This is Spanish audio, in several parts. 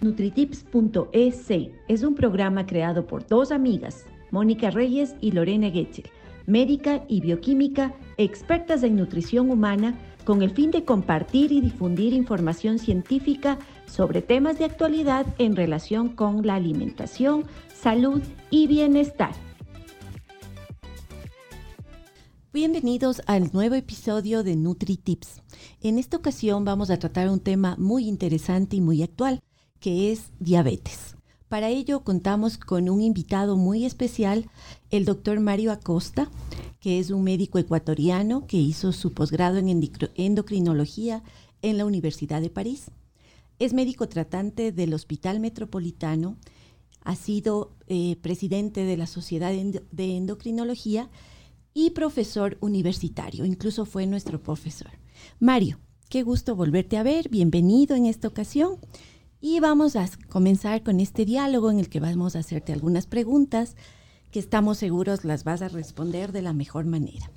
Nutritips.es es un programa creado por dos amigas, Mónica Reyes y Lorena Getzel, médica y bioquímica, expertas en nutrición humana, con el fin de compartir y difundir información científica sobre temas de actualidad en relación con la alimentación, salud y bienestar. Bienvenidos al nuevo episodio de NutriTips. En esta ocasión vamos a tratar un tema muy interesante y muy actual, que es diabetes. Para ello contamos con un invitado muy especial, el doctor Mario Acosta, que es un médico ecuatoriano que hizo su posgrado en endocrinología en la Universidad de París. Es médico tratante del Hospital Metropolitano, ha sido eh, presidente de la Sociedad de Endocrinología y profesor universitario, incluso fue nuestro profesor. Mario, qué gusto volverte a ver, bienvenido en esta ocasión. Y vamos a comenzar con este diálogo en el que vamos a hacerte algunas preguntas que estamos seguros las vas a responder de la mejor manera.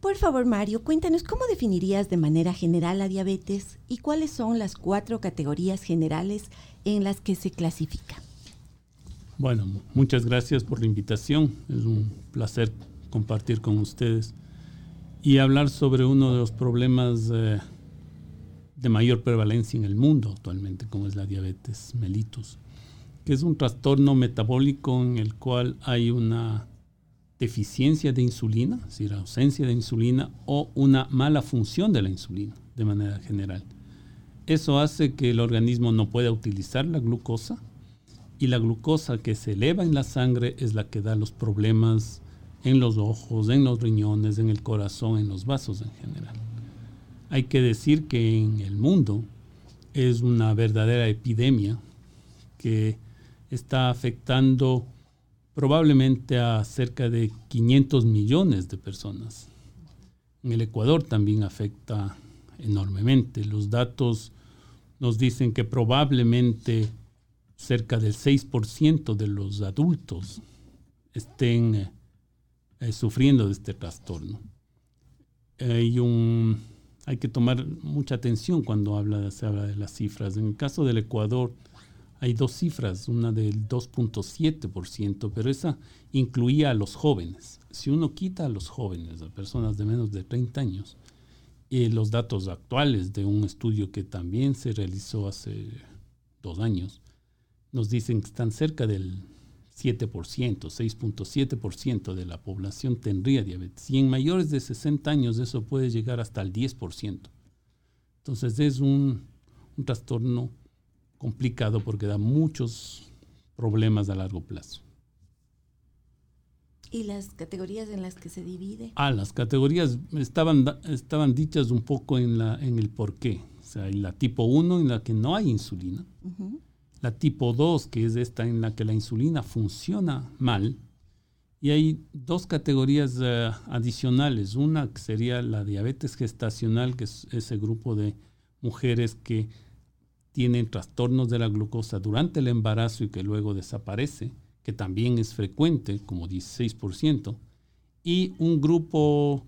Por favor, Mario, cuéntanos cómo definirías de manera general la diabetes y cuáles son las cuatro categorías generales en las que se clasifica. Bueno, muchas gracias por la invitación. Es un placer compartir con ustedes y hablar sobre uno de los problemas eh, de mayor prevalencia en el mundo actualmente, como es la diabetes mellitus, que es un trastorno metabólico en el cual hay una deficiencia de insulina, es decir, ausencia de insulina o una mala función de la insulina de manera general. Eso hace que el organismo no pueda utilizar la glucosa y la glucosa que se eleva en la sangre es la que da los problemas en los ojos, en los riñones, en el corazón, en los vasos en general. Hay que decir que en el mundo es una verdadera epidemia que está afectando probablemente a cerca de 500 millones de personas. En el Ecuador también afecta enormemente. Los datos nos dicen que probablemente cerca del 6% de los adultos estén eh, sufriendo de este trastorno. Hay un hay que tomar mucha atención cuando habla, se habla de las cifras. En el caso del Ecuador hay dos cifras, una del 2.7%, pero esa incluía a los jóvenes. Si uno quita a los jóvenes, a personas de menos de 30 años, y los datos actuales de un estudio que también se realizó hace dos años, nos dicen que están cerca del 7%, 6.7% de la población tendría diabetes. Y en mayores de 60 años eso puede llegar hasta el 10%. Entonces es un, un trastorno complicado porque da muchos problemas a largo plazo. ¿Y las categorías en las que se divide? Ah, las categorías estaban, estaban dichas un poco en, la, en el por qué. O sea, hay la tipo 1 en la que no hay insulina la tipo 2, que es esta en la que la insulina funciona mal, y hay dos categorías eh, adicionales. Una que sería la diabetes gestacional, que es ese grupo de mujeres que tienen trastornos de la glucosa durante el embarazo y que luego desaparece, que también es frecuente, como 16%, y un grupo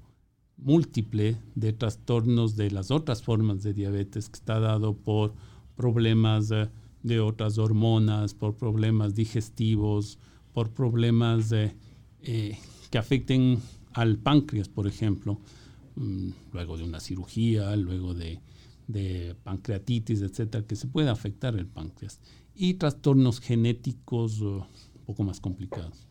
múltiple de trastornos de las otras formas de diabetes que está dado por problemas eh, de otras hormonas, por problemas digestivos, por problemas eh, que afecten al páncreas, por ejemplo, mm, luego de una cirugía, luego de, pancreatitis, etcétera, que se puede afectar el páncreas. Y trastornos genéticos uh, un poco más complicados.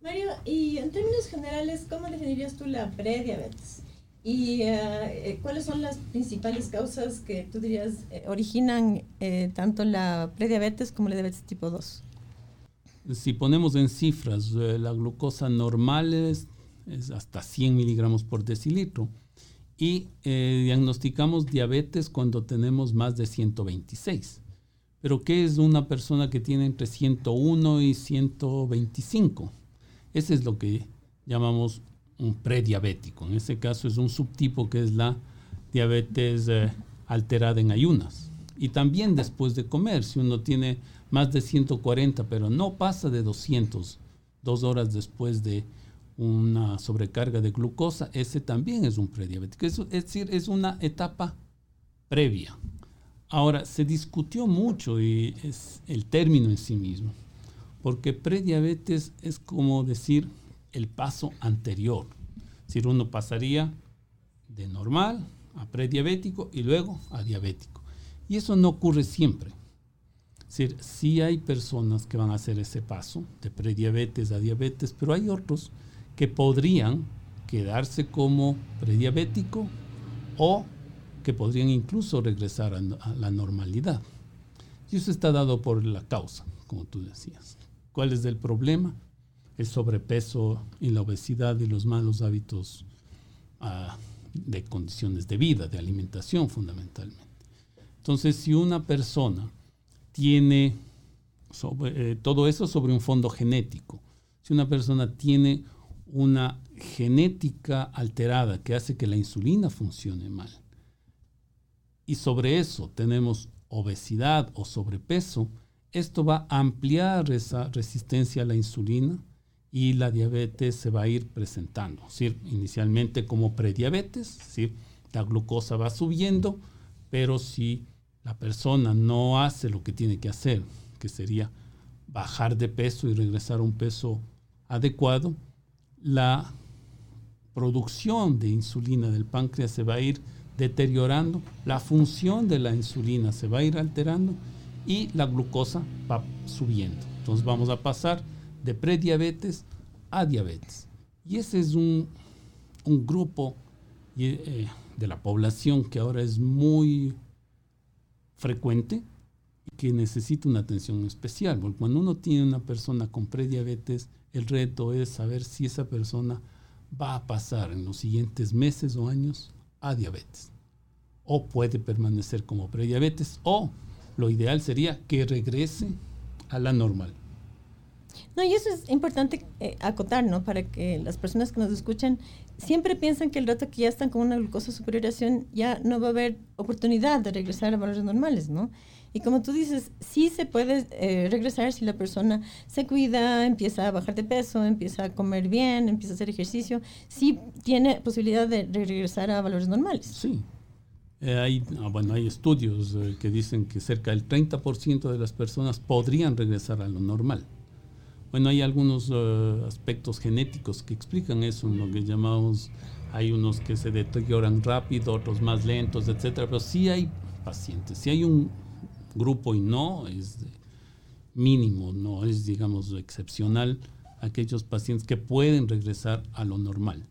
Mario, y en términos generales, ¿cómo definirías tú la prediabetes? ¿Y eh, eh, cuáles son las principales causas que tú dirías eh, originan tanto la prediabetes como la diabetes tipo 2? Si ponemos en cifras, la glucosa normal es, hasta 100 miligramos por decilitro y diagnosticamos diabetes cuando tenemos más de 126. Pero ¿qué es una persona que tiene entre 101 y 125? Ese es lo que llamamos un prediabético. En este caso es un subtipo que es la diabetes eh, alterada en ayunas. Y también después de comer, si uno tiene más de 140, pero no pasa de 200, dos horas después de una sobrecarga de glucosa, ese también es un prediabético. Es, es decir, es una etapa previa Ahora, se discutió mucho y es el término en sí mismo, porque prediabetes es como decir el paso anterior. Decir, uno pasaría de normal a prediabético y luego a diabético. Y eso no ocurre siempre. Es decir, sí hay personas que van a hacer ese paso de prediabetes a diabetes, pero hay otros que podrían quedarse como prediabético o que podrían incluso regresar a, la normalidad. Y eso está dado por la causa, como tú decías. ¿Cuál es el problema? El sobrepeso y la obesidad y los malos hábitos ah, de condiciones de vida, de alimentación fundamentalmente. Entonces, si una persona tiene eh, todo eso sobre un fondo genético, si una persona tiene una genética alterada que hace que la insulina funcione mal, y sobre eso tenemos obesidad o sobrepeso, esto va a ampliar esa resistencia a la insulina y la diabetes se va a ir presentando. inicialmente como prediabetes, la glucosa va subiendo, pero si la persona no hace lo que tiene que hacer, que sería bajar de peso y regresar a un peso adecuado, la producción de insulina del páncreas se va a ir deteriorando, la función de la insulina se va a ir alterando y la glucosa va subiendo. Entonces vamos a pasar de prediabetes a diabetes. Y ese es un, grupo eh, de la población que ahora es muy frecuente y que necesita una atención especial. Porque cuando uno tiene una persona con prediabetes, el reto es saber si esa persona va a pasar en los siguientes meses o años a diabetes. O puede permanecer como prediabetes o lo ideal sería que regrese a la normal. No, y eso es importante eh, acotar, ¿no? Para que las personas que nos escuchan siempre piensan que el rato que ya están con una glucosa superiorización ya no va a haber oportunidad de regresar a valores normales, ¿no? Y como tú dices, sí se puede eh, regresar si la persona se cuida, empieza a bajar de peso, empieza a comer bien, empieza a hacer ejercicio, sí tiene posibilidad de regresar a valores normales. Sí. Eh, hay, ah, bueno, hay estudios eh, que dicen que cerca del 30% de las personas podrían regresar a lo normal. Bueno, hay algunos aspectos genéticos que explican eso, en lo que llamamos, hay unos que se deterioran rápido, otros más lentos, etcétera, pero sí hay pacientes, sí hay un, grupo y no es mínimo, no es, digamos, excepcional aquellos pacientes que pueden regresar a lo normal.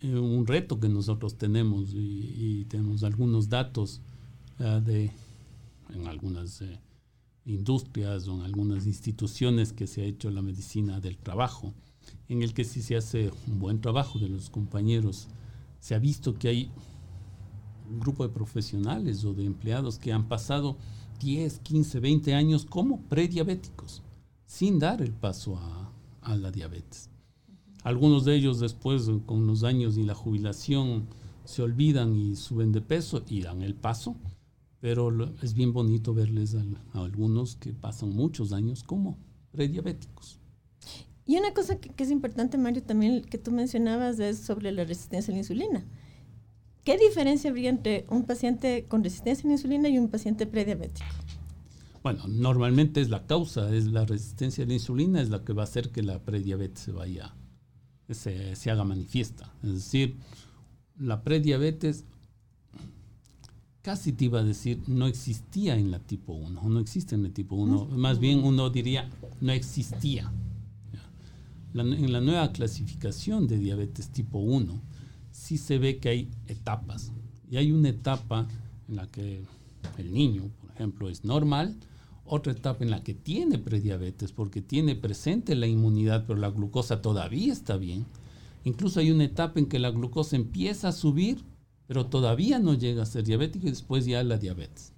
Eh, un reto que nosotros tenemos y, tenemos algunos datos ah, de en algunas eh, industrias o en algunas instituciones que se ha hecho la medicina del trabajo, en el que si se hace un buen trabajo de los compañeros, se ha visto que hay un grupo de profesionales o de empleados que han pasado 10, 15, 20 años como prediabéticos, sin dar el paso a, la diabetes. Algunos de ellos después, con los años y la jubilación, se olvidan y suben de peso y dan el paso, pero es bien bonito verles a, algunos que pasan muchos años como prediabéticos. Y una cosa que, que, es importante, Mario, también que tú mencionabas es sobre la resistencia a la insulina. ¿Qué diferencia habría entre un paciente con resistencia a la insulina y un paciente prediabético? Bueno, normalmente es la causa, es la resistencia a la insulina, es la que va a hacer que la prediabetes se vaya, se, se haga manifiesta. Es decir, la prediabetes casi te iba a decir, no existía en la tipo 1, no existe en la tipo 1, más bien uno diría, no existía. en la nueva clasificación de diabetes tipo 1, sí se ve que hay etapas. Y hay una etapa en la que el niño, por ejemplo, es normal, otra etapa en la que tiene prediabetes porque tiene presente la inmunidad, pero la glucosa todavía está bien. Incluso hay una etapa en que la glucosa empieza a subir, pero todavía no llega a ser diabético y después ya la diabetes.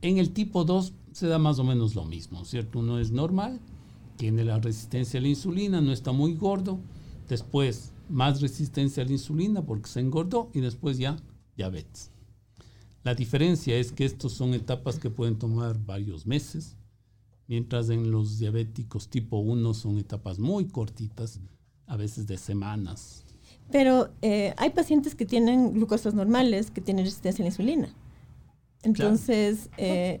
En el tipo 2 se da más o menos lo mismo, ¿cierto? Uno es normal, tiene la resistencia a la insulina, no está muy gordo, después más resistencia a la insulina porque se engordó y después ya diabetes. La diferencia es que estos son etapas que pueden tomar varios meses, mientras en los diabéticos tipo 1 son etapas muy cortitas, a veces de semanas. Pero eh, hay pacientes que tienen glucosas normales, que tienen resistencia a la insulina. Entonces, eh,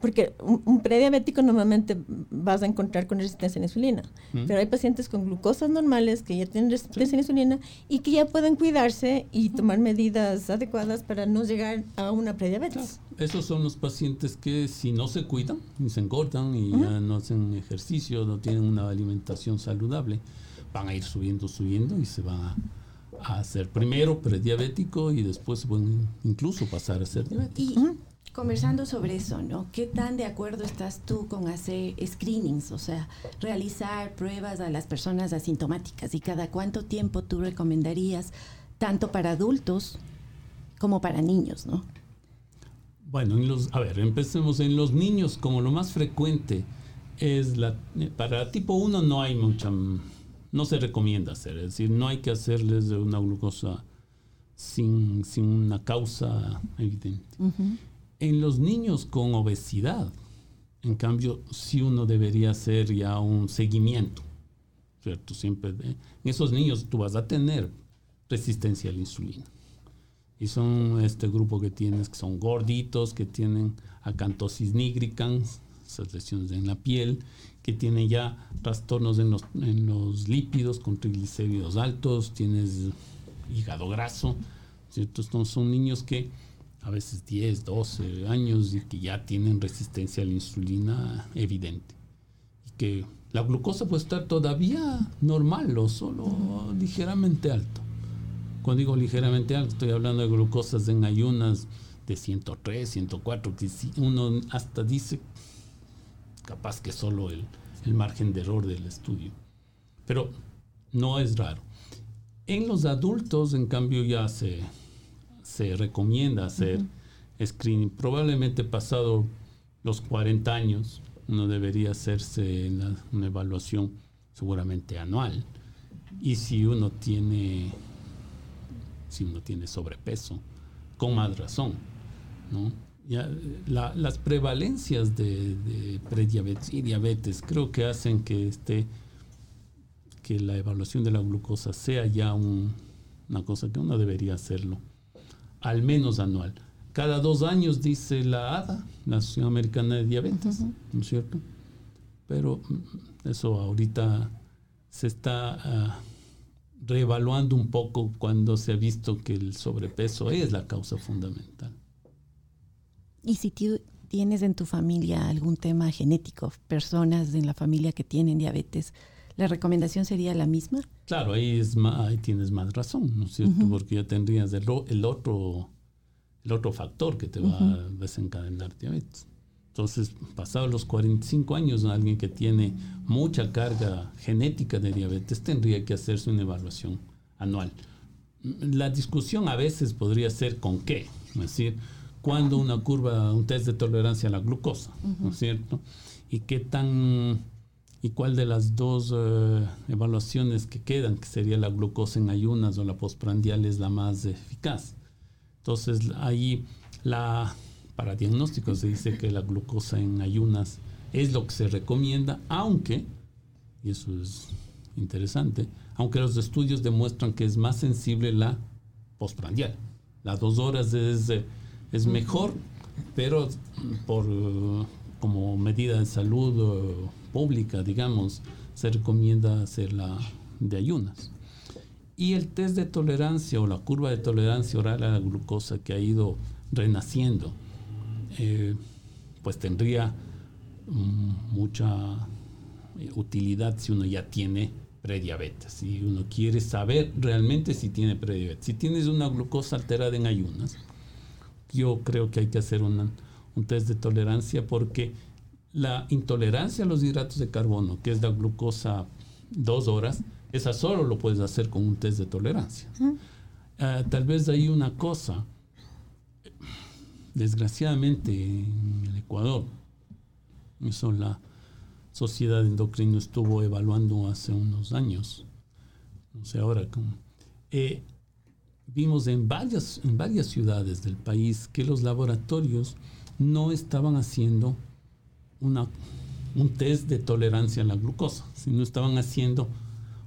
porque un, prediabético normalmente vas a encontrar con resistencia a la insulina, pero hay pacientes con glucosas normales que ya tienen resistencia a la insulina y que ya pueden cuidarse y tomar medidas adecuadas para no llegar a una prediabetes. Esos son los pacientes que si no se cuidan y se engordan y ya no hacen ejercicio, no tienen una alimentación saludable, van a ir subiendo, subiendo y se van a, a hacer primero prediabético y después pueden incluso pasar a ser diabético conversando sobre eso, ¿no? ¿Qué tan de acuerdo estás tú con hacer screenings, o sea, realizar pruebas a las personas asintomáticas y cada cuánto tiempo tú recomendarías, tanto para adultos como para niños, ¿no? Bueno, en los, a ver, empecemos en los niños, como lo más frecuente es la, para tipo 1 no hay mucha, no se recomienda hacer, es decir, no hay que hacerles una glucosa sin, sin una causa evidente. En los niños con obesidad, en cambio, sí uno debería hacer ya un seguimiento, ¿cierto? Siempre en esos niños tú vas a tener resistencia a la insulina. Y son este grupo que tienes, que son gorditos, que tienen acantosis nigricans, esas lesiones en la piel, que tienen ya trastornos en los, en los lípidos con triglicéridos altos, tienes hígado graso, ¿cierto? Estos son niños que a veces 10, 12 años y que ya tienen resistencia a la insulina evidente. Y que la glucosa puede estar todavía normal o solo ligeramente alto. Cuando digo ligeramente alto, estoy hablando de glucosas en ayunas de 103, 104, que uno hasta dice capaz que solo el, el margen de error del estudio. Pero no es raro. En los adultos, en cambio, ya se, se recomienda hacer screening. Probablemente pasado los 40 años, uno debería hacerse una evaluación seguramente anual. Y si uno tiene, si uno tiene sobrepeso, con más razón, ¿no? Ya, las prevalencias de, prediabetes y diabetes creo que hacen que este que la evaluación de la glucosa sea ya una cosa que uno debería hacerlo al menos anual. Cada dos años, dice la ADA, la Asociación Americana de Diabetes, ¿no es cierto? Pero mm, eso ahorita se está ah, reevaluando un poco cuando se ha visto que el sobrepeso es la causa fundamental. Y si tienes en tu familia algún tema genético, personas en la familia que tienen diabetes, ¿la recomendación sería la misma? Claro, ahí, es ahí tienes más razón, ¿no es cierto? Porque ya tendrías el, otro, el otro factor que te va a desencadenar diabetes. Entonces, pasados los 45 años, alguien que tiene mucha carga genética de diabetes tendría que hacerse una evaluación anual. La discusión a veces podría ser con qué, es decir, cuando una curva, un test de tolerancia a la glucosa, ¿no es cierto? Y qué tan y cuál de las dos eh, evaluaciones que quedan, que sería la glucosa en ayunas o la postprandial, es la más eficaz. Entonces, ahí la, para diagnóstico se dice que la glucosa en ayunas es lo que se recomienda, aunque, y eso es interesante, aunque los estudios demuestran que es más sensible la postprandial. Las dos horas es, es mejor, pero por, como medida de salud pública, digamos, se recomienda hacerla de ayunas. Y el test de tolerancia o la curva de tolerancia oral a la glucosa que ha ido renaciendo, eh, pues tendría mm, mucha eh, utilidad si uno ya tiene prediabetes, si uno quiere saber realmente si tiene prediabetes. Si tienes una glucosa alterada en ayunas, yo creo que hay que hacer un test de tolerancia porque la intolerancia a los hidratos de carbono, que es la glucosa dos horas, esa solo lo puedes hacer con un test de tolerancia. Ah, tal vez hay una cosa, desgraciadamente en el Ecuador, eso la Sociedad Endocrino estuvo evaluando hace unos años, no sé ahora cómo. Eh, vimos en varias, en varias ciudades del país que los laboratorios no estaban haciendo una, un test de tolerancia a la glucosa, si no estaban haciendo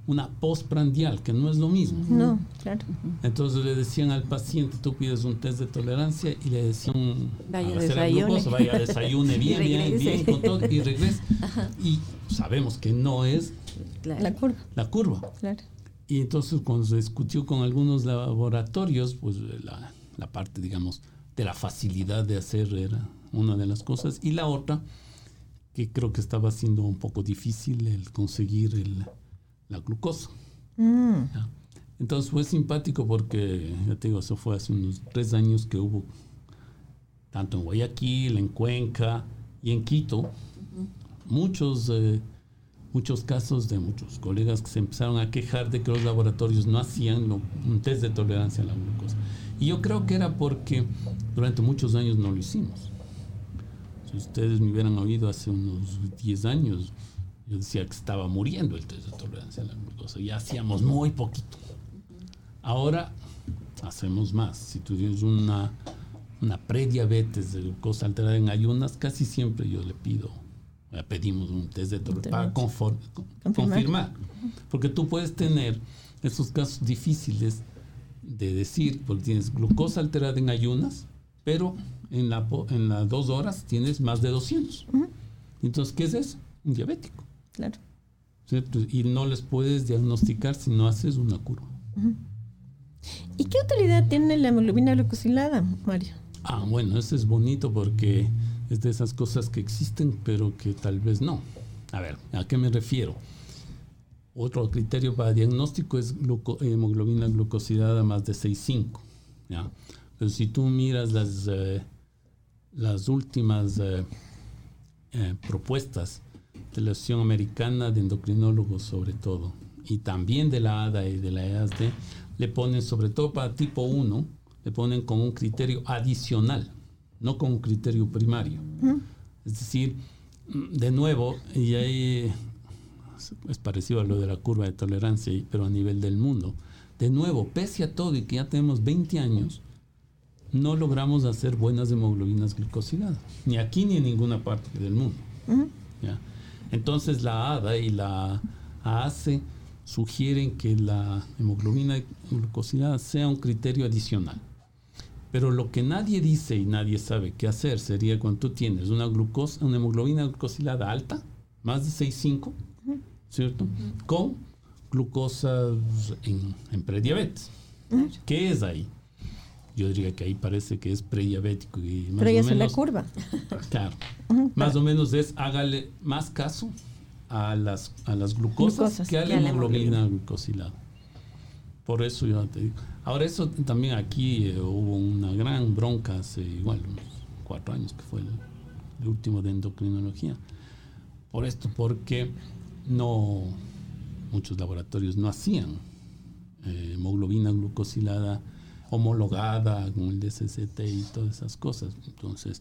una postprandial, que no es lo mismo. No, claro. Entonces le decían al paciente, tú pides un test de tolerancia y le decían, vaya desayune, vaya desayune bien, bien, bien, con todo, y regrese. Y sabemos que no es la curva. La curva. Claro. Y entonces cuando se discutió con algunos laboratorios, pues la, la parte, digamos, de la facilidad de hacer era una de las cosas. Y la otra, que creo que estaba siendo un poco difícil el conseguir el, la glucosa. Mm. Entonces fue simpático porque, ya te digo, eso fue hace unos tres años que hubo, tanto en Guayaquil, en Cuenca y en Quito, muchos, eh, muchos casos de muchos colegas que se empezaron a quejar de que los laboratorios no hacían un test de tolerancia a la glucosa. Y yo creo que era porque durante muchos años no lo hicimos. Si ustedes me hubieran oído hace unos 10 años, yo decía que estaba muriendo el test de tolerancia a la glucosa. Ya hacíamos muy poquito. Ahora hacemos más. Si tú tienes una, una prediabetes de glucosa alterada en ayunas, casi siempre yo le pido, pedimos un test de tolerancia para confirmar. Porque tú puedes tener esos casos difíciles de decir, porque tienes glucosa alterada en ayunas, pero en, la, en las dos horas tienes más de 200. Entonces, ¿qué es eso? Un diabético. Claro. Y no les puedes diagnosticar si no haces una curva. ¿Y qué utilidad tiene la hemoglobina glucosilada, Mario? Ah, bueno, eso es bonito porque es de esas cosas que existen, pero que tal vez no. A ver, ¿a qué me refiero? Otro criterio para diagnóstico es hemoglobina glucosilada más de 6,5. ¿ya? Pero si tú miras las, eh, las últimas eh, eh, propuestas de la Asociación Americana de Endocrinólogos sobre todo, y también de la ADA y de la EASD, le ponen, sobre todo para tipo 1, le ponen como un criterio adicional, no como un criterio primario. Es decir, de nuevo, y ahí es parecido a lo de la curva de tolerancia, pero a nivel del mundo. De nuevo, pese a todo y que ya tenemos 20 años, no logramos hacer buenas hemoglobinas glicosiladas, ni aquí ni en ninguna parte del mundo. ¿ya? Entonces la ADA y la AACE sugieren que la hemoglobina glucosilada sea un criterio adicional. Pero lo que nadie dice y nadie sabe qué hacer sería cuando tú tienes una, glucosa, una hemoglobina glucosilada alta, más de 6,5, ¿cierto? Con glucosa en, en prediabetes. ¿Qué es ahí? yo diría que ahí parece que es prediabético. Y más Pero ya es la curva. Claro. más o menos es hágale más caso a las, a las glucosas, que a la hemoglobina glucosilada. Por eso yo te digo. Ahora eso también aquí eh, hubo una gran bronca hace igual unos cuatro años que fue el, último de endocrinología. Por esto, porque no muchos laboratorios no hacían eh, hemoglobina glucosilada homologada con el DCCT y todas esas cosas. Entonces,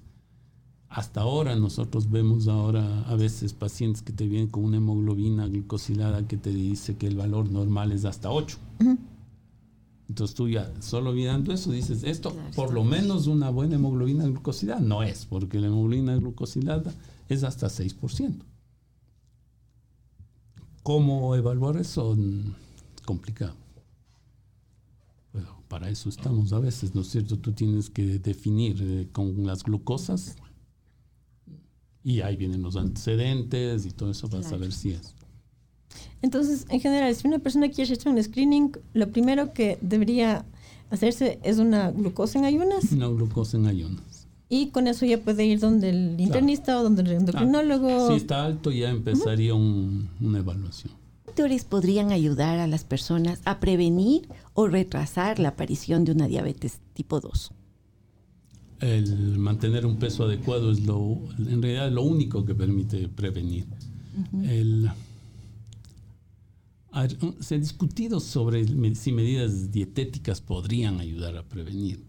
hasta ahora nosotros vemos ahora a veces pacientes que te vienen con una hemoglobina glicosilada que te dice que el valor normal es hasta 8. Entonces tú ya solo mirando eso dices, esto por lo menos una buena hemoglobina glucosilada no es, porque la hemoglobina glucosilada es hasta 6%. ¿Cómo evaluar eso? Mm, complicado para eso estamos a veces, ¿no es cierto? Tú tienes que definir eh, con las glucosas y ahí vienen los antecedentes y todo eso para saber si es. Entonces, en general, si una persona quiere hacer un screening, lo primero que debería hacerse es una glucosa en ayunas. Una glucosa en ayunas. Y con eso ya puede ir donde el internista o donde el endocrinólogo. si está alto, ya empezaría una evaluación factores podrían ayudar a las personas a prevenir o retrasar la aparición de una diabetes tipo 2? El mantener un peso adecuado es lo, en realidad lo único que permite prevenir. Se ha discutido sobre si medidas dietéticas podrían ayudar a prevenir,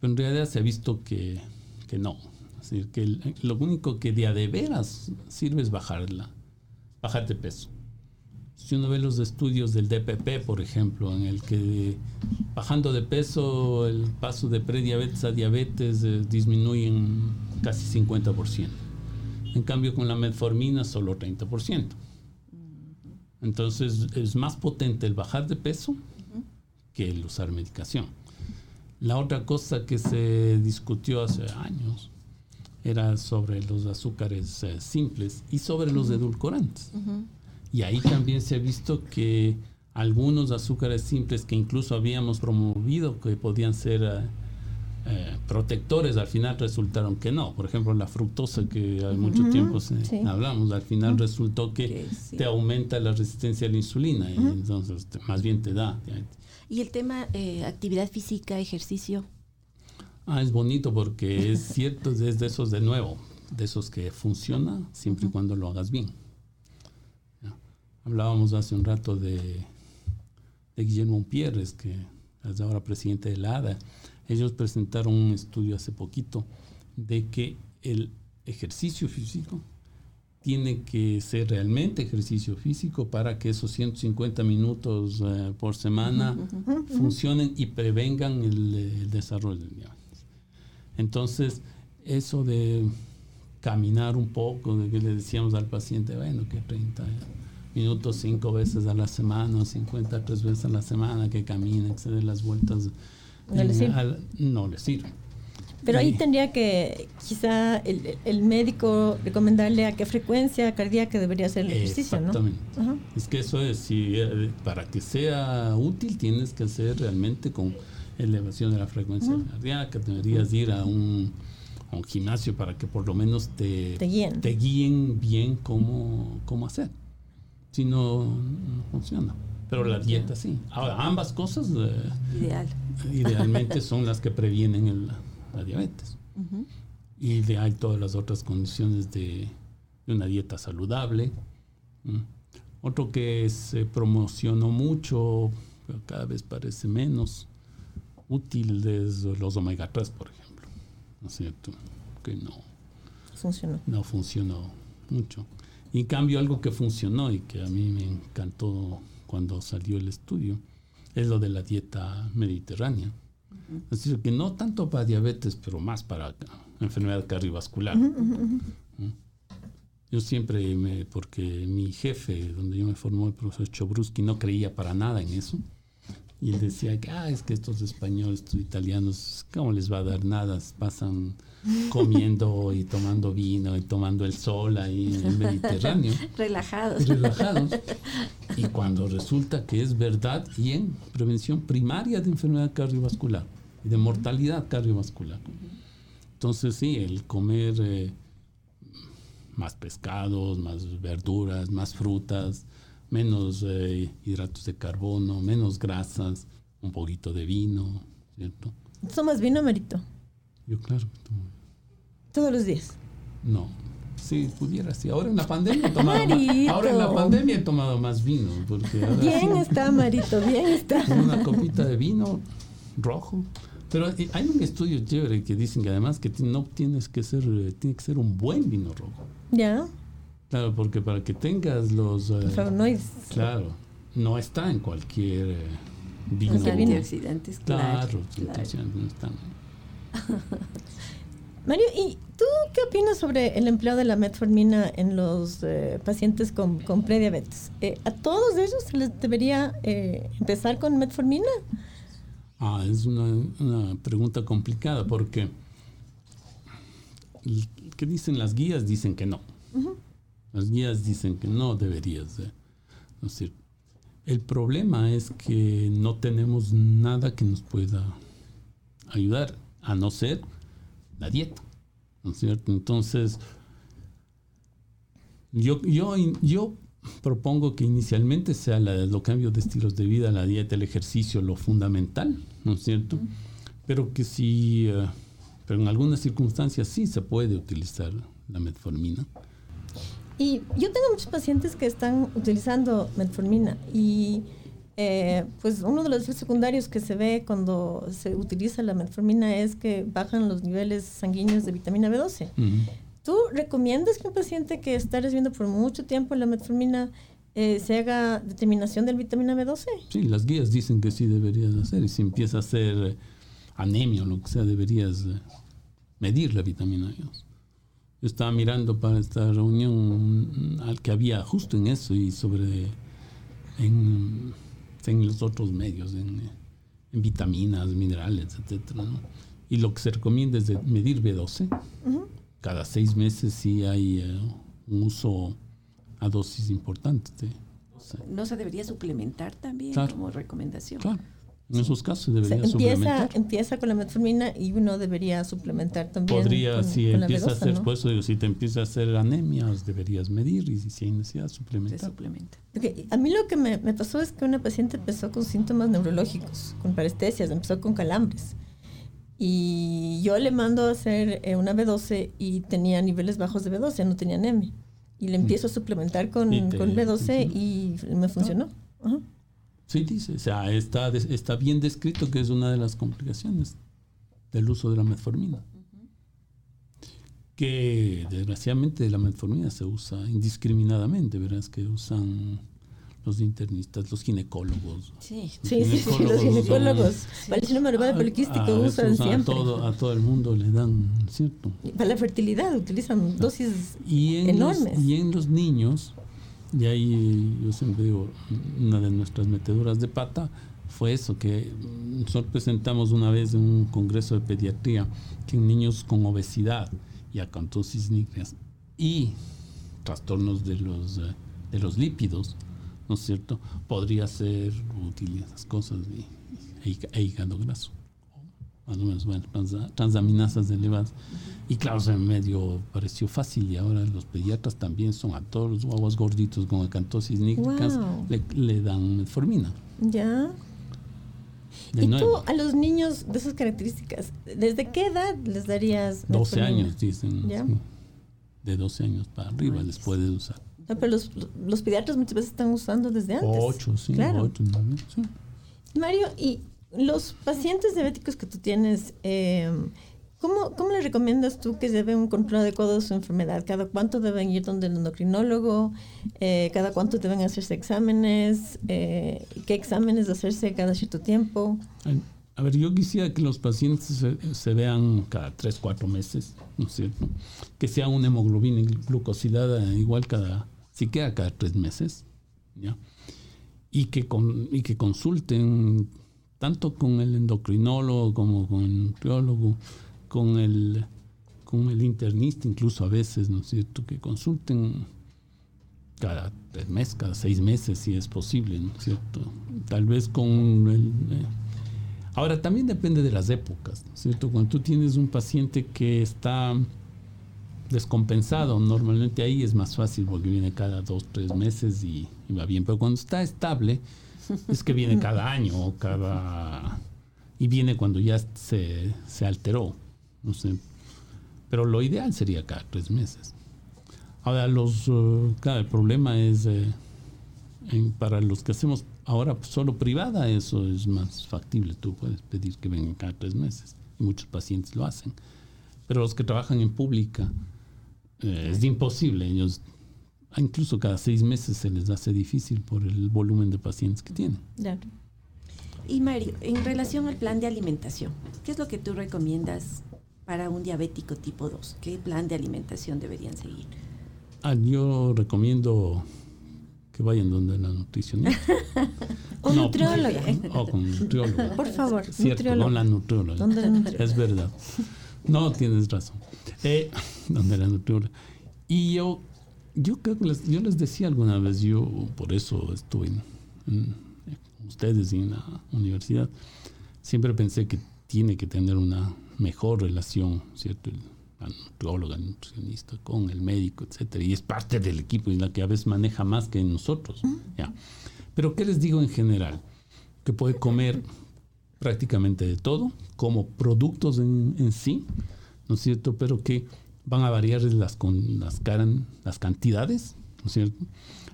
pero en realidad se ha visto que, que no. Es decir, que lo único que de a de veras sirve es bajarla, bajar de peso. Si uno ve los estudios del DPP, por ejemplo, en el que bajando de peso el paso de prediabetes a diabetes eh, disminuye en casi 50%. En cambio, con la metformina solo 30%. Entonces es más potente el bajar de peso que el usar medicación. La otra cosa que se discutió hace años era sobre los azúcares eh, simples y sobre los edulcorantes. Y ahí también se ha visto que algunos azúcares simples que incluso habíamos promovido que podían ser eh, eh, protectores, al final resultaron que no. Por ejemplo, la fructosa que hay mucho tiempo hablamos, al final resultó que, te aumenta la resistencia a la insulina y entonces más bien te da. ¿Y el tema eh, actividad física, ejercicio? Ah, es bonito porque es cierto, es de esos de nuevo, de esos que funciona siempre y cuando lo hagas bien. Hablábamos hace un rato de, de Guillermo Pierres, que es ahora presidente de la ADA. Ellos presentaron un estudio hace poquito de que el ejercicio físico tiene que ser realmente ejercicio físico para que esos 150 minutos eh, por semana funcionen y prevengan el, desarrollo del diabetes. Entonces, eso de caminar un poco, de que le decíamos al paciente, bueno, que 30 minutos cinco veces a la semana, 50 tres veces a la semana, que camine, que se dé las vueltas, no, le, sirve. no le sirve. Pero ahí tendría que quizá el, el, médico recomendarle a qué frecuencia cardíaca debería hacer el ejercicio, Exactamente. Es que eso es, si, eh, para que sea útil tienes que hacer realmente con elevación de la frecuencia cardíaca, deberías ir a un, a un, gimnasio para que por lo menos te, te guíen, te guíen bien cómo, cómo hacer. Si no, no funciona. Pero la dieta sí. Ahora, ambas cosas eh, Ideal. idealmente son las que previenen el la diabetes. Y de, hay todas las otras condiciones de, una dieta saludable. Otro que se promocionó mucho, pero cada vez parece menos útil, es los omega 3, por ejemplo. ¿No es cierto? Que no funcionó. No funcionó mucho. Y en cambio, algo que funcionó y que a mí me encantó cuando salió el estudio es lo de la dieta mediterránea. Es decir, que no tanto para diabetes, pero más para enfermedad cardiovascular. Yo siempre, me, porque mi jefe, donde yo me formó, el profesor Chobruski, no creía para nada en eso. Y él decía que, ah, es que estos españoles, estos italianos, ¿cómo les va a dar nada? Pasan comiendo y tomando vino y tomando el sol ahí en el Mediterráneo. Relajados. Relajados. Y cuando resulta que es verdad y en prevención primaria de enfermedad cardiovascular y de mortalidad cardiovascular. Entonces sí, el comer eh, más pescados, más verduras, más frutas, menos eh, hidratos de carbono, menos grasas, un poquito de vino, ¿cierto? ¿Tomas vino, Marito? Yo claro tomo. ¿Todos los días? No, si pudiera, sí. Ahora en la pandemia he tomado más, ahora en la pandemia he tomado más vino. Porque bien está, Marito, bien está. Una copita de vino rojo. Pero eh, hay un estudio chévere que dicen que además que no tienes que ser, eh, tiene que ser un buen vino rojo. Ya. Claro, porque para que tengas los... Uh, Claro, no está en cualquier vino. Los antioxidantes, claro. Claro, antioxidantes no están. Mario, ¿y tú qué opinas sobre el empleo de la metformina en los pacientes con, con prediabetes? ¿A todos ellos se les debería empezar con metformina? Ah, es una, pregunta complicada porque ¿qué dicen las guías? Dicen que no. Las guías dicen que no deberías. De, el problema es que no tenemos nada que nos pueda ayudar, a no ser la dieta. ¿No es cierto? Entonces, yo, yo, yo propongo que inicialmente sea la, los cambios de estilos de vida, la dieta, el ejercicio, lo fundamental, ¿no es cierto? Pero que sí, eh, pero en algunas circunstancias sí se puede utilizar la metformina. Y yo tengo muchos pacientes que están utilizando metformina y eh, pues uno de los efectos secundarios que se ve cuando se utiliza la metformina es que bajan los niveles sanguíneos de vitamina B12. ¿Tú recomiendas que un paciente que está recibiendo por mucho tiempo la metformina eh, se haga determinación del vitamina B12? Sí, las guías dicen que sí deberías hacer. Y si empieza a eh, anemia o lo que sea, deberías medir la vitamina B12. Yo estaba mirando para esta reunión al que había justo en eso y sobre en, en los otros medios, en, en vitaminas, minerales, etcétera. Y lo que se recomienda es de medir B12. Cada seis meses sí hay eh, un uso a dosis importantes. ¿No se debería suplementar también como recomendación? Claro. En esos casos debería empieza, suplementar. Empieza con la metformina y uno debería suplementar también. Podría, si empieza a hacer, pues, si te empieza a hacer anemias, deberías medir y si hay necesidad, suplementar. suplementa. a mí lo que me, me, pasó es que una paciente empezó con síntomas neurológicos, con parestesias, empezó con calambres. Y yo le mando a hacer eh, una B12 y tenía niveles bajos de B12, no tenía anemia. Y le empiezo a suplementar con, con B12 y me funcionó. Ajá. Sí, dice, o sea, está, está bien descrito que es una de las complicaciones del uso de la metformina. Que desgraciadamente la metformina se usa indiscriminadamente, verás que usan los internistas, los ginecólogos. Sí, sí, sí, los ginecólogos. Para el síndrome ovario poliquístico usan siempre. A todo, a todo el mundo le dan, ¿cierto? Para la fertilidad utilizan dosis enormes. y en los niños, y ahí yo siempre digo, una de nuestras meteduras de pata fue eso, que nosotros presentamos una vez en un congreso de pediatría que en niños con obesidad y acantosis nígreas y trastornos de los, eh, de los lípidos, ¿no es cierto? Podría ser útil esas cosas y, e hígado graso más o menos, bueno, transaminasas elevadas. Y claro, en medio pareció fácil y ahora los pediatras también son a todos los guaguas gorditos con acantosis nígricas le, dan metformina. Ya. ¿Y tú a los niños de esas características, desde qué edad les darías 12 años, dicen. De 12 años para arriba les puede usar. pero los, los, pediatras muchas veces están usando desde antes. 8, sí, claro. 8, sí. Mario, ¿y los pacientes diabéticos que tú tienes, eh, ¿cómo, ¿cómo, le recomiendas tú que lleven un control adecuado de su enfermedad? ¿Cada cuánto deben ir donde el endocrinólogo? Eh, ¿Cada cuánto deben hacerse exámenes? Eh, ¿Qué exámenes hacerse cada cierto tiempo? A ver, yo quisiera que los pacientes se, vean cada 3, 4 meses, ¿no es cierto? Que sea una hemoglobina glucosilada igual cada, siquiera cada 3 meses, ¿ya? Y que, con, y que consulten tanto con el endocrinólogo como con el nutriólogo, con el, con el internista, incluso a veces, ¿no es cierto?, que consulten cada tres meses, cada seis meses, si es posible, ¿no es cierto? Tal vez con el... Eh, ahora, también depende de las épocas, ¿no es cierto? Cuando tú tienes un paciente que está descompensado, normalmente ahí es más fácil porque viene cada dos, tres meses y, y va bien, pero cuando está estable, es que viene cada año o cada... Y viene cuando ya se, se alteró, no sé. Pero lo ideal sería cada tres meses. Ahora, los, uh, el problema es, eh, para los que hacemos ahora solo privada, eso es más factible. Tú puedes pedir que vengan cada tres meses. Y muchos pacientes lo hacen. Pero los que trabajan en pública, eh, es imposible. Incluso cada seis meses se les hace difícil por el volumen de pacientes que tienen. Y Mario, en relación al plan de alimentación, ¿qué es lo que tú recomiendas para un diabético tipo 2? ¿Qué plan de alimentación deberían seguir? Ah, yo recomiendo que vayan donde la nutricionista. o nutrióloga. O con nutrióloga. Por favor, Cierto, con la nutrióloga. Es verdad. No, tienes razón. Eh, donde la nutrióloga. Y yo yo creo que les, yo les decía alguna vez, yo por eso estuve en, ustedes y en la universidad, siempre pensé que tiene que tener una mejor relación, ¿cierto? El, nutriólogo, el nutricionista con el médico, etcétera, y es parte del equipo y la que a veces maneja más que nosotros. ¿ya? Pero ¿qué les digo en general? Que puede comer prácticamente de todo, como productos en, en sí, ¿no es cierto? Pero que van a variar las, con las, las cantidades, ¿no es cierto?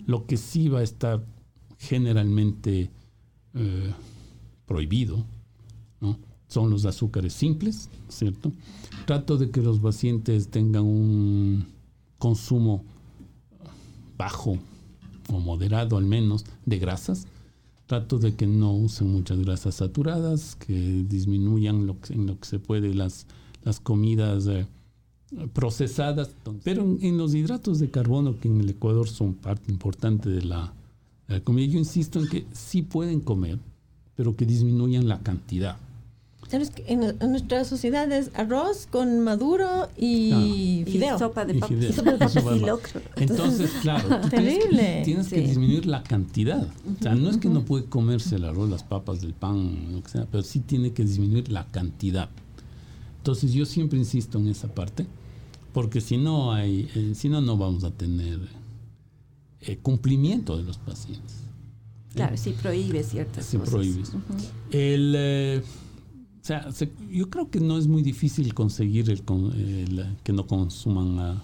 Lo que sí va a estar generalmente eh, prohibido. Son los azúcares simples, ¿cierto? Trato de que los pacientes tengan un consumo bajo o moderado al menos de grasas. Trato de que no usen muchas grasas saturadas, que disminuyan lo en lo que se puede las, las comidas eh, procesadas, pero en, los hidratos de carbono que en el Ecuador son parte importante de la La comida, yo insisto en que sí pueden comer, pero que disminuyan la cantidad. Sabes que en, en nuestra sociedad es arroz con maduro y Y fideo. sopa de Y. Sopa de papas Sopa de y locro. Entonces, claro, tú tienes que, Terrible. tienes que Sí. disminuir la cantidad. O sea, no es que no puede comerse el arroz, las papas, el pan, lo que sea, pero sí tiene que disminuir la cantidad. Entonces, yo siempre insisto en esa parte, porque si no hay, eh, si no, no vamos a tener eh, cumplimiento de los pacientes. Claro, sí prohíbe ciertas Se cosas. prohíbe. El, eh, o sea, se- yo creo que no es muy difícil conseguir el, el, eh, que no consuman ah,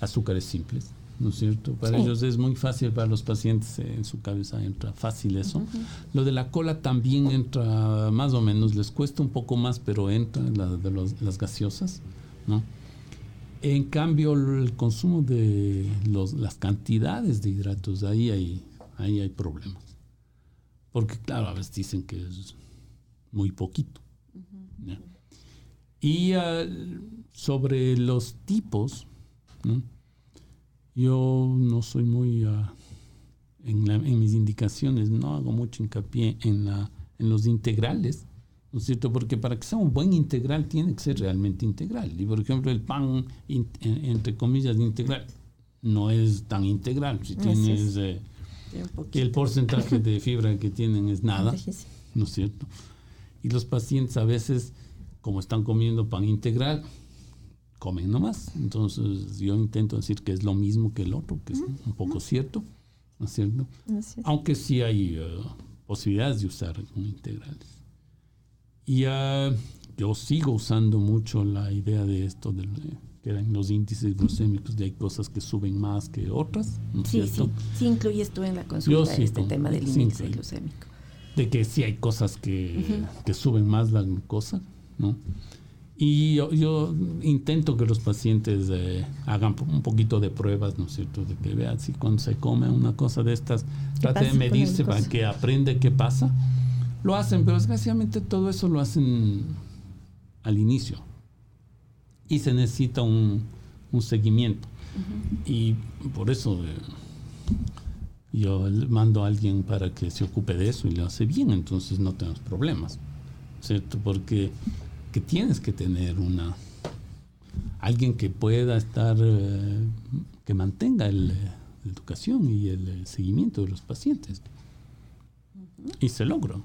azúcares simples, ¿no es cierto? Para Sí. ellos es muy fácil, para los pacientes eh, en su cabeza entra fácil eso. Lo de la cola también entra más o menos, les cuesta un poco más, pero entra la de los- las gaseosas, ¿no? En cambio, el consumo de los, las cantidades de hidratos, ahí hay, ahí hay problemas. Porque, claro, a veces dicen que es muy poquito. ¿ya? Y ah, sobre los tipos, ¿no? yo no soy muy... en, la- en mis indicaciones no hago mucho hincapié en, la, en los integrales, ¿no es cierto? Porque para que sea un buen integral tiene que ser realmente integral. Y por ejemplo, el pan, in- entre comillas, integral, no es tan integral. Si tienes es. eh, el porcentaje de fibra que tienen es nada. ¿no es cierto? Y los pacientes a veces, como están comiendo pan integral, comen nomás. Entonces yo intento decir que es lo mismo que el otro, que es un poco cierto, ¿no es cierto? Aunque sí hay eh, posibilidades de usar integrales. Y ah, yo sigo usando mucho la idea de esto, de, que eran los índices glucémicos, de hay cosas que suben más que otras, ¿no es Sí, cierto? sí, sí incluyes tú en la consulta sí, este con- tema del sí, índice glucémico. de que sí hay cosas que, que suben más la glucosa, ¿no? Y yo, yo intento que los pacientes eh, hagan un poquito de pruebas, ¿no es cierto? De que vean si cuando se come una cosa de estas, trate de medirse para que aprende qué pasa. Lo hacen, pero desgraciadamente todo eso lo hacen al inicio. Y se necesita un, un seguimiento. Y por eso eh, yo le mando a alguien para que se ocupe de eso y lo hace bien, entonces no tenemos problemas, ¿cierto? Porque que tienes que tener una alguien que pueda estar, eh, que mantenga el, eh, la educación y el, seguimiento de los pacientes. Y se logra.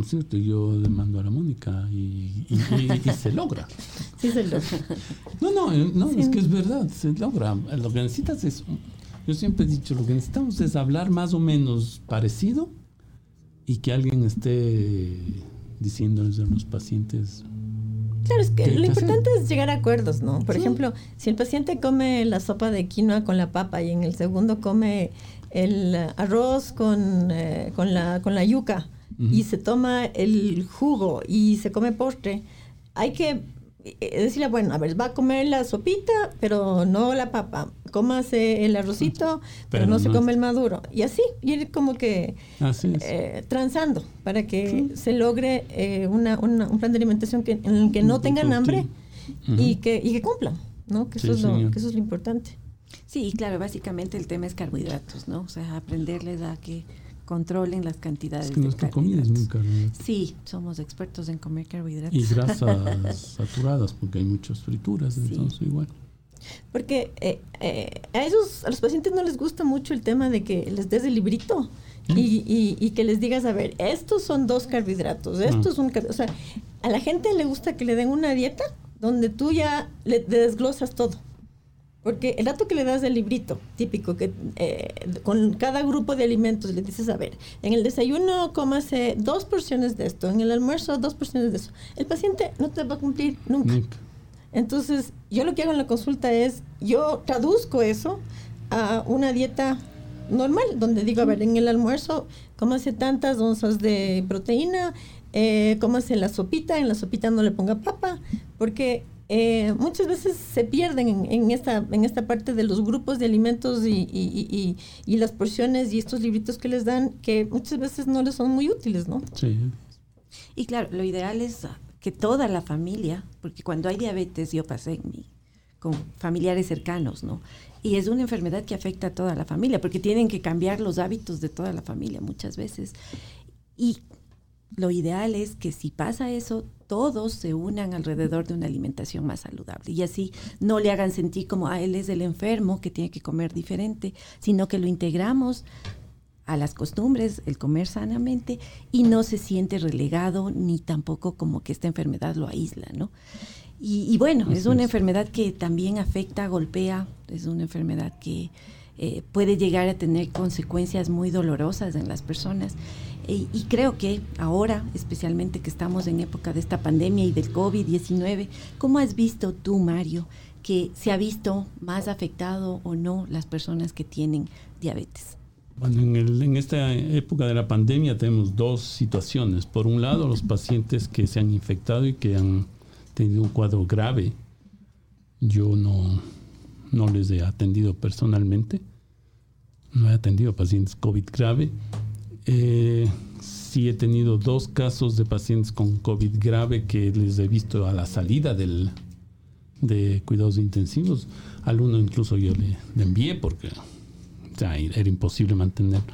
¿No es cierto? Yo le mando a la Mónica y, y- y- y se logra. Sí, se lo. No, no, eh, no, Sí. es que es verdad, se logra. Lo que necesitas es, yo siempre he dicho, lo que necesitamos es hablar más o menos parecido y que alguien esté diciéndoles a los pacientes. Claro, es que ¿Qué hay lo hacer? importante es llegar a acuerdos, ¿no? Por Sí. ejemplo, si el paciente come la sopa de quinoa con la papa y en el segundo come el arroz con, eh, con, la, con la yuca Y se toma el jugo y se come postre, hay que eh, decirle, bueno, a ver, va a comer la sopita, pero no la papa. Cómase el arrocito, pero, Pero no, se come el maduro. Y así, ir como que eh, transando para que se logre eh, una, una- un plan de alimentación que, en el que no tengan hambre y, que, y que cumplan, ¿no? Que eso, Sí, es lo, que eso es lo importante. Sí, y claro, básicamente el tema es carbohidratos, ¿no? O sea, aprenderles a que controlen las cantidades es que de nuestra comida es muy carbohidratos. Sí, somos expertos en comer carbohidratos. Y grasas saturadas, porque hay muchas frituras, Sí. entonces igual. Porque eh, eh, a esos, a los pacientes no les gusta mucho el tema de que les des el librito y, y- y que les digas, a ver, estos son dos carbohidratos, esto Mm. es un... car-". O sea, a la gente le gusta que le den una dieta donde tú ya le desglosas todo. Porque el dato que le das del librito, típico, que eh, con cada grupo de alimentos le dices, a ver, en el desayuno cómase dos porciones de esto, en el almuerzo dos porciones de eso. El paciente no te va a cumplir nunca. Nunca. Entonces, yo lo que hago en la consulta es, yo traduzco eso a una dieta normal, donde digo, a ver, en el almuerzo, cómase tantas onzas de proteína, eh, cómase la sopita, en la sopita no le ponga papa, porque eh, muchas veces se pierden en, en esta, en esta parte de los grupos de alimentos y, y- y- y- y las porciones y estos libritos que les dan, que muchas veces no les son muy útiles, ¿no? Sí. Y claro, lo ideal es que toda la familia, porque cuando hay diabetes, yo pasé en mi con familiares cercanos, ¿no? Y es una enfermedad que afecta a toda la familia, porque tienen que cambiar los hábitos de toda la familia muchas veces. Y lo ideal es que si pasa eso, todos se unan alrededor de una alimentación más saludable. Y así no le hagan sentir como, ah, él es el enfermo que tiene que comer diferente, sino que lo integramos a las costumbres, el comer sanamente, y no se siente relegado ni tampoco como que esta enfermedad lo aísla, ¿no? Y, bueno, es una enfermedad que también afecta, golpea, es una enfermedad que eh, puede llegar a tener consecuencias muy dolorosas en las personas. E, y creo que ahora, especialmente que estamos en época de esta pandemia y del COVID-19, ¿cómo has visto tú, Mario, que se ha visto más afectado o no las personas que tienen diabetes? Bueno, en, en, esta época de la pandemia tenemos dos situaciones. Por un lado, los pacientes que se han infectado y que han tenido un cuadro grave. Yo no, no les he atendido personalmente. No he atendido pacientes COVID grave. Eh, sí he tenido dos casos de pacientes con COVID grave que les he visto a la salida del, de cuidados intensivos. Al uno incluso yo le, envié porque era imposible mantenerlo.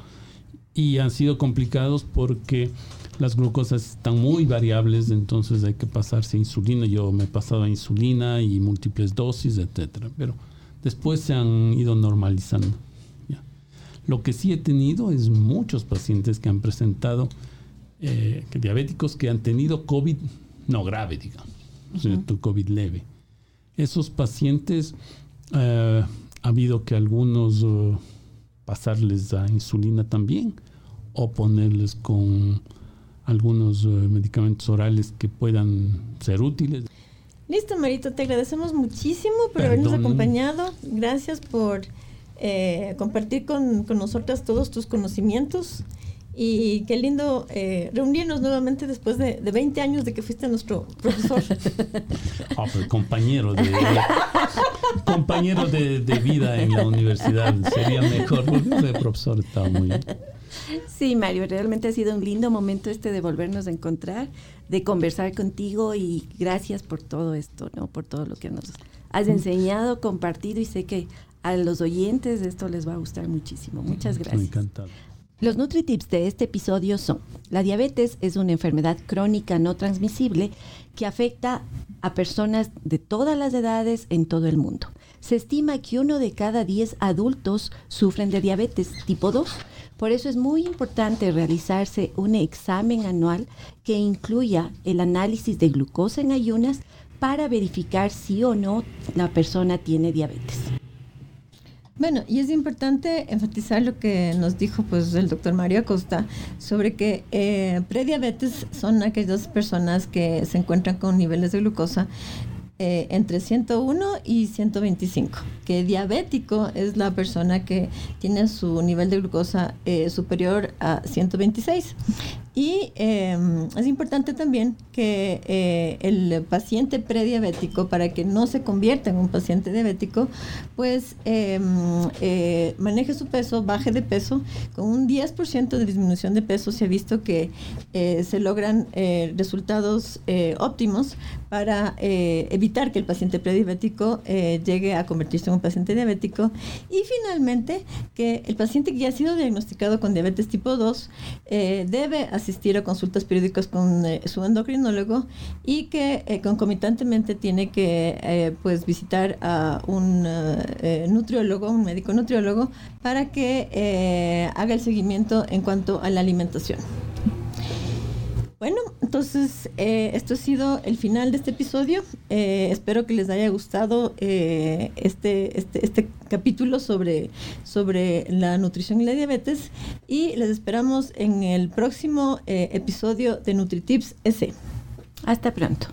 Y han sido complicados porque las glucosas están muy variables, entonces hay que pasarse insulina. Yo me he pasado a insulina y múltiples dosis, etcétera. Pero después se han ido normalizando. Lo que sí he tenido es muchos pacientes que han presentado eh, diabéticos que han tenido COVID no grave, digamos, COVID leve. Esos pacientes eh, ha habido que algunos uh, pasarles a insulina también o ponerles con algunos eh, medicamentos orales que puedan ser útiles. Listo, Marito, te agradecemos muchísimo por habernos acompañado. Gracias por eh, compartir con, con nosotras todos tus conocimientos. Y qué lindo eh, reunirnos nuevamente después de, de, 20 años de que fuiste nuestro profesor. Ah, pues, compañero de, compañero de, de, vida en la universidad. Sería mejor porque el profesor está muy... Sí, Mario, realmente ha sido un lindo momento este de volvernos a encontrar, de conversar contigo y gracias por todo esto, ¿no? Por todo lo que nos has enseñado, compartido y sé que a los oyentes esto les va a gustar muchísimo. Muchas gracias. encantado. Los NutriTips de este episodio son, la diabetes es una enfermedad crónica no transmisible que afecta a personas de todas las edades en todo el mundo. Se estima que uno de cada diez adultos sufren de diabetes tipo 2. Por eso es muy importante realizarse un examen anual que incluya el análisis de glucosa en ayunas para verificar si o no la persona tiene diabetes. Bueno, y es importante enfatizar lo que nos dijo pues el doctor Mario Acosta sobre que eh, prediabetes son aquellas personas que se encuentran con niveles de glucosa eh, entre 101 y 125, que diabético es la persona que tiene su nivel de glucosa eh, superior a 126. Y em, es importante también que eh, el paciente prediabético, para que no se convierta en un paciente diabético, pues em, eh, maneje su peso, baje de peso. Con un 10% de disminución de peso se ha visto que eh, se logran resultados óptimos para evitar que el paciente prediabético llegue a convertirse en un paciente diabético. Y finalmente, que el paciente que ya ha sido diagnosticado con diabetes tipo 2 debe hacer asistir a consultas periódicas con eh, su endocrinólogo y que eh, concomitantemente tiene que eh, pues visitar a un nutriólogo, un médico nutriólogo, para que haga el seguimiento en cuanto a la alimentación. Bueno, entonces esto ha sido el final de este episodio. espero que les haya gustado este, este, este capítulo sobre, sobre la nutrición y la diabetes y les esperamos en el próximo eh, episodio de NutriTips S. Hasta pronto.